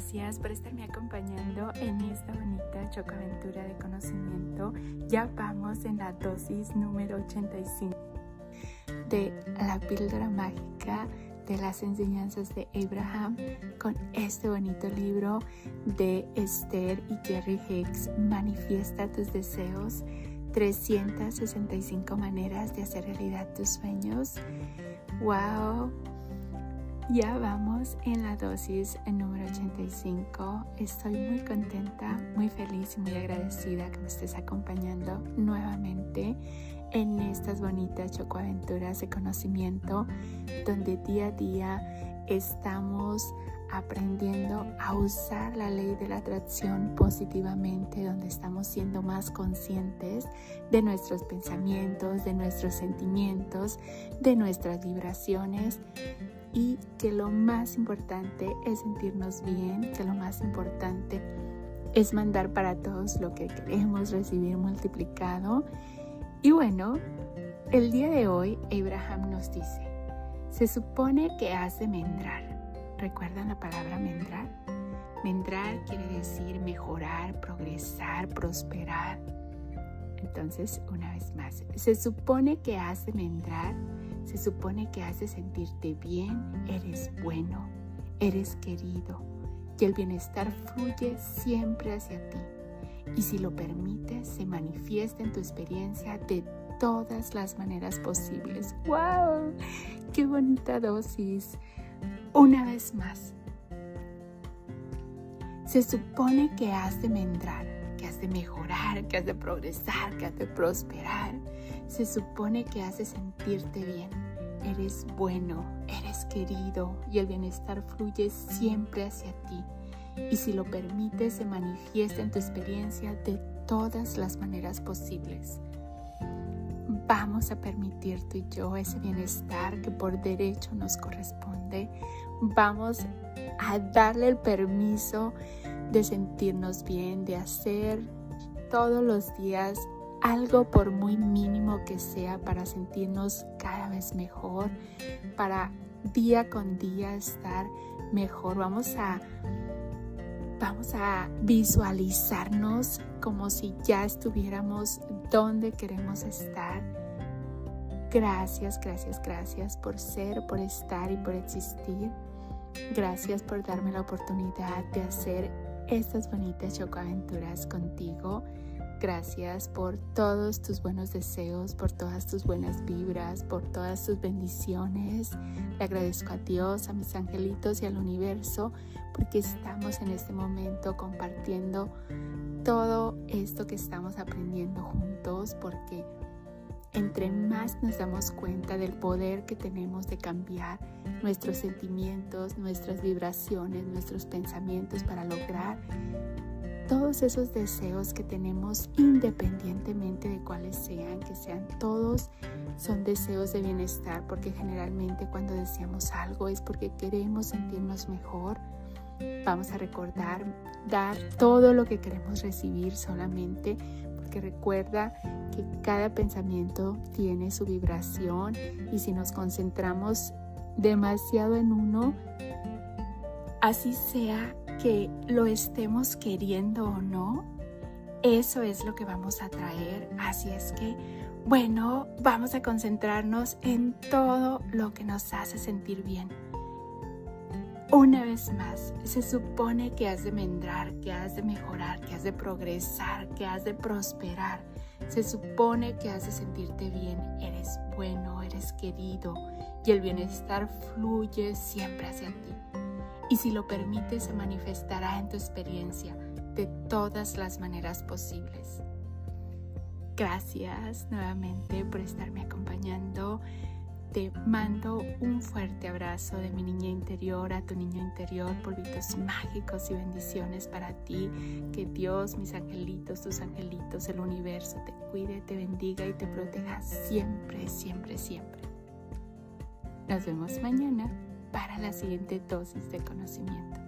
Gracias por estarme acompañando en esta bonita chocaventura de conocimiento. Ya vamos en la dosis número 85 de la píldora mágica de las enseñanzas de Abraham con este bonito libro de Esther y Jerry Hicks, Manifiesta tus deseos, 365 maneras de hacer realidad tus sueños. ¡Wow! Ya vamos en la dosis número 85. Estoy muy contenta, muy feliz y muy agradecida que me estés acompañando nuevamente en estas bonitas chocoaventuras de conocimiento donde día a día estamos aprendiendo a usar la ley de la atracción positivamente, donde estamos siendo más conscientes de nuestros pensamientos, de nuestros sentimientos, de nuestras vibraciones y que lo más importante es sentirnos bien, que lo más importante es mandar para todos lo que queremos recibir multiplicado. Y bueno, el día de hoy Abraham nos dice, se supone que has de mendrar. ¿Recuerdan la palabra mendrar? Mendrar quiere decir mejorar, progresar, prosperar. Entonces, una vez más, se supone que has de mendrar se supone que has de sentirte bien, eres bueno, eres querido y el bienestar fluye siempre hacia ti. Y si lo permites, se manifiesta en tu experiencia de todas las maneras posibles. ¡Wow! ¡Qué bonita dosis! Una vez más. Se supone que has de mendrar, que has de mejorar, que has de progresar, que has de prosperar se supone que hace sentirte bien. Eres bueno, eres querido y el bienestar fluye siempre hacia ti. Y si lo permites, se manifiesta en tu experiencia de todas las maneras posibles. Vamos a permitir tú y yo ese bienestar que por derecho nos corresponde. Vamos a darle el permiso de sentirnos bien, de hacer todos los días algo por muy mínimo que sea para sentirnos cada vez mejor, para día con día estar mejor. Vamos a vamos a visualizarnos como si ya estuviéramos donde queremos estar. Gracias, gracias, gracias por ser, por estar y por existir. Gracias por darme la oportunidad de hacer estas bonitas chocoaventuras contigo. Gracias por todos tus buenos deseos, por todas tus buenas vibras, por todas tus bendiciones. Le agradezco a Dios, a mis angelitos y al universo porque estamos en este momento compartiendo todo esto que estamos aprendiendo juntos porque entre más nos damos cuenta del poder que tenemos de cambiar nuestros sentimientos, nuestras vibraciones, nuestros pensamientos para lograr todos esos deseos que tenemos independientemente de cuáles sean, que sean todos, son deseos de bienestar, porque generalmente cuando deseamos algo es porque queremos sentirnos mejor. Vamos a recordar dar todo lo que queremos recibir solamente, porque recuerda que cada pensamiento tiene su vibración y si nos concentramos demasiado en uno, así sea que lo estemos queriendo o no, eso es lo que vamos a traer. Así es que, bueno, vamos a concentrarnos en todo lo que nos hace sentir bien. Una vez más, se supone que has de mendrar, que has de mejorar, que has de progresar, que has de prosperar. Se supone que has de sentirte bien, eres bueno, eres querido y el bienestar fluye siempre hacia ti y si lo permites se manifestará en tu experiencia de todas las maneras posibles. Gracias nuevamente por estarme acompañando. Te mando un fuerte abrazo de mi niña interior a tu niño interior, polvitos mágicos y bendiciones para ti. Que Dios, mis angelitos, tus angelitos, el universo te cuide, te bendiga y te proteja siempre, siempre, siempre. Nos vemos mañana para la siguiente dosis de conocimiento.